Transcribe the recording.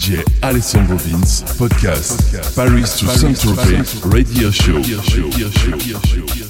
DJ Alessandro Vince, podcast, Paris to Saint-Tropez, radio show. Radio show.